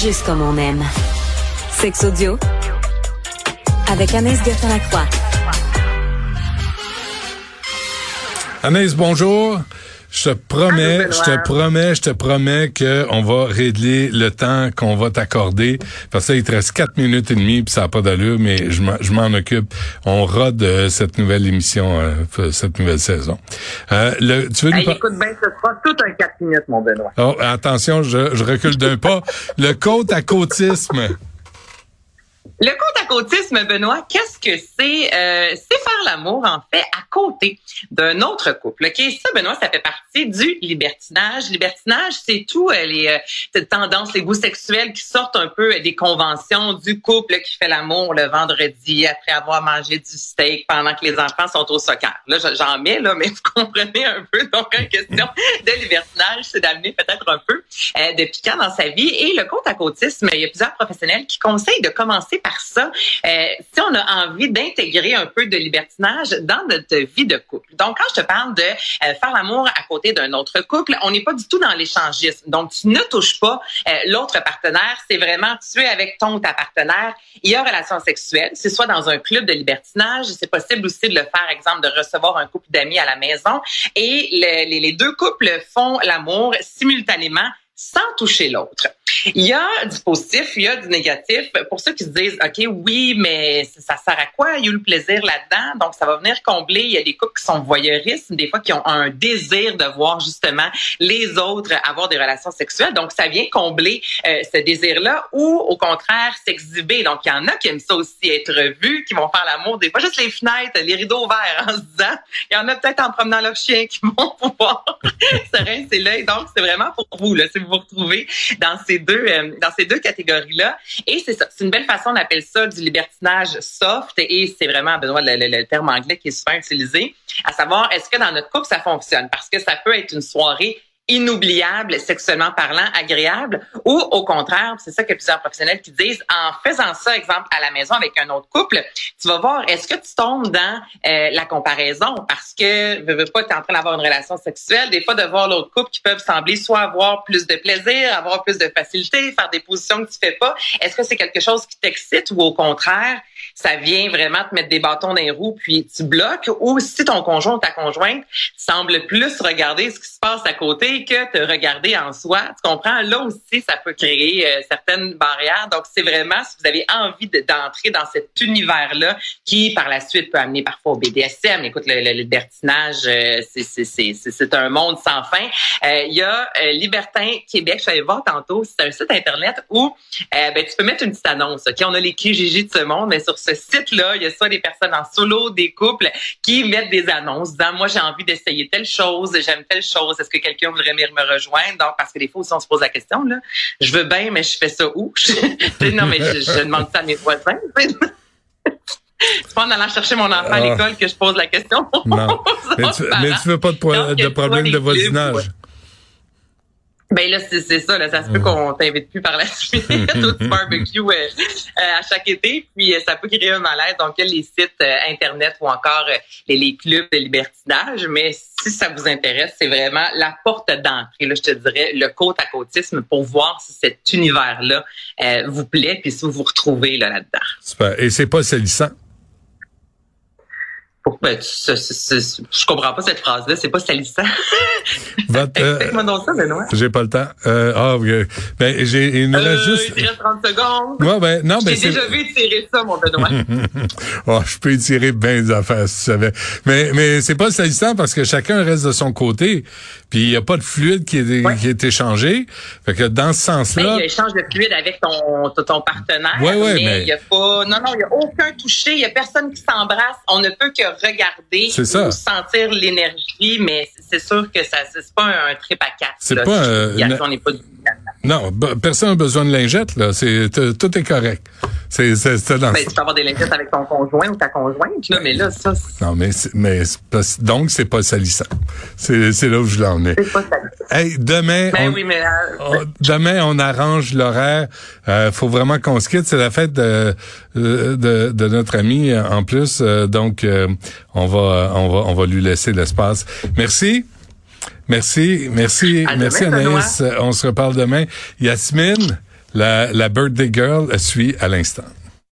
Juste comme on aime. Sex audio avec Anaïs Gertin-Lacroix. Bonjour. Je te promets, je te promets, je te promets qu'on va régler le temps qu'on va t'accorder. Parce que il te reste quatre minutes et demie, puis ça n'a pas d'allure, mais je m'en occupe. On rode euh, cette nouvelle émission, euh, cette nouvelle saison. Euh, le, tu veux hey, Écoute bien, ce sera tout un quatre minutes, mon Benoît. Oh, attention, je, je recule d'un pas. Le côte à côtisme. Le côte à côtisme, Benoît, qu'est-ce que c'est? Euh, c'est faire l'amour, en fait, à côté d'un autre couple. OK? Ça, Benoît, ça fait partie du libertinage. Libertinage, c'est tout euh, les euh, tendances, les goûts sexuels qui sortent un peu des conventions du couple qui fait l'amour le vendredi après avoir mangé du steak pendant que les enfants sont au soccer. Là, j'en mets, là, mais vous comprenez un peu. Donc, une question de libertinage, c'est d'amener peut-être un peu euh, de piquant dans sa vie. Et le côte à côtisme, il y a plusieurs professionnels qui conseillent de commencer par ça, euh, si on a envie d'intégrer un peu de libertinage dans notre vie de couple. Donc, quand je te parle de euh, faire l'amour à côté d'un autre couple, on n'est pas du tout dans l'échangisme. Donc, tu ne touches pas euh, l'autre partenaire. C'est vraiment tu es avec ton ta partenaire. Il y a relation sexuelle. C'est soit dans un club de libertinage. C'est possible aussi de le faire, exemple, de recevoir un couple d'amis à la maison. Et les deux couples font l'amour simultanément sans toucher l'autre. Il y a du positif, il y a du négatif. Pour ceux qui se disent, OK, oui, mais ça sert à quoi? Il y a eu le plaisir là-dedans. Donc, ça va venir combler. Il y a des couples qui sont voyeuristes, des fois qui ont un désir de voir justement les autres avoir des relations sexuelles. Donc, ça vient combler euh, ce désir-là ou au contraire s'exhiber. Donc, il y en a qui aiment ça aussi être vus, qui vont faire l'amour des fois juste les fenêtres, les rideaux ouverts en se disant, il y en a peut-être en promenant leur chien qui vont pouvoir se rincer l'œil. Donc, c'est vraiment pour vous, là, si vous vous retrouvez dans ces euh, dans ces deux catégories-là. Et c'est une belle façon, on appelle ça du libertinage soft et c'est vraiment, Benoît, le, le, terme anglais qui est souvent utilisé, à savoir, est-ce que dans notre couple, ça fonctionne? Parce que ça peut être une soirée inoubliable, sexuellement parlant, agréable, ou au contraire, c'est ça que plusieurs professionnels qui disent, en faisant ça, exemple, à la maison avec un autre couple, tu vas voir, est-ce que tu tombes dans euh, la comparaison? Parce que, veux, veux pas, tu en train d'avoir une relation sexuelle, des fois de voir l'autre couple qui peuvent sembler soit avoir plus de plaisir, avoir plus de facilité, faire des positions que tu fais pas. Est-ce que c'est quelque chose qui t'excite ou au contraire, ça vient vraiment te mettre des bâtons dans les roues puis tu bloques? Ou si ton conjoint ou ta conjointe semble plus regarder ce qui se passe à côté, que te regarder en soi. Tu comprends? Là aussi, ça peut créer euh, certaines barrières. Donc, c'est vraiment si vous avez envie d'entrer dans cet univers-là qui, par la suite, peut amener parfois au BDSM. Écoute, le, le libertinage, euh, c'est un monde sans fin. Euh, il y a Libertin Québec, je vais voir tantôt, c'est un site Internet où ben, tu peux mettre une petite annonce. OK? On a les KGG de ce monde, mais sur ce site-là, il y a soit des personnes en solo, des couples qui mettent des annonces disant, moi, j'ai envie d'essayer telle chose, j'aime telle chose, est-ce que quelqu'un voudrait venir me rejoindre. Donc, parce que des fois aussi, on se pose la question, là. Je veux bien, mais je fais ça où? non, mais je, demande ça à mes voisins. C'est pas en allant chercher mon enfant à ah. l'école que je pose la question. Non. mais, tu, mais tu veux pas de, de problème de voisinage. Ben là, c'est ça. Là, ça se peut qu'on t'invite plus par la suite au barbecue euh, euh, à chaque été. Puis euh, ça peut créer un malaise. Donc, il y a les sites Internet ou encore les, les, clubs de libertinage. Mais si ça vous intéresse, c'est vraiment la porte d'entrée. Là, je te dirais le côte à côtisme pour voir si cet univers-là vous plaît puis si vous vous retrouvez là, là-dedans. Super. Et c'est pas salissant? Ben, je comprends pas cette phrase-là, c'est pas salissant. Explique-moi donc ça, Benoît. J'ai pas le temps. Euh, ah. Ben, j'ai, il nous reste euh, juste. Il reste 30 secondes. Ouais, ben, non, ben, J'ai déjà vu étirer ça, mon Benoît. oh, je peux étirer bien des affaires, si tu savais. Mais, mais c'est pas salissant parce que chacun reste de son côté. Puis il y a pas de fluide qui est, qui est échangé. Fait que dans ce sens-là. Ben, il y a échange de fluide avec ton, ton partenaire. Ouais, ouais, mais, il y a pas, non, non, il y a aucun toucher. Il y a personne qui s'embrasse. On ne peut que regarder ou sentir l'énergie, mais c'est sûr que ça c'est pas un, trip à quatre. C'est pas, pas non, personne n'a besoin de lingettes, là. C'est, tout est correct. C'est, c'est, dans... Ben, tu peux avoir des lingettes avec ton conjoint ou ta conjointe, là, mais là, ça. Non, mais, mais, donc, c'est pas salissant. C'est, c'est là où je l'en ai. C'est pas salissant. Hey, demain. Ben oui, mais, euh, oh, demain, on arrange l'horaire. Euh, faut vraiment qu'on se quitte. C'est la fête de, de, de notre ami, en plus. Euh, donc, euh, on va, on va, on va lui laisser l'espace. Merci. Merci, merci, merci Anaïs. On se reparle demain. Yasmine, La, la Birthday Girl suit à l'instant.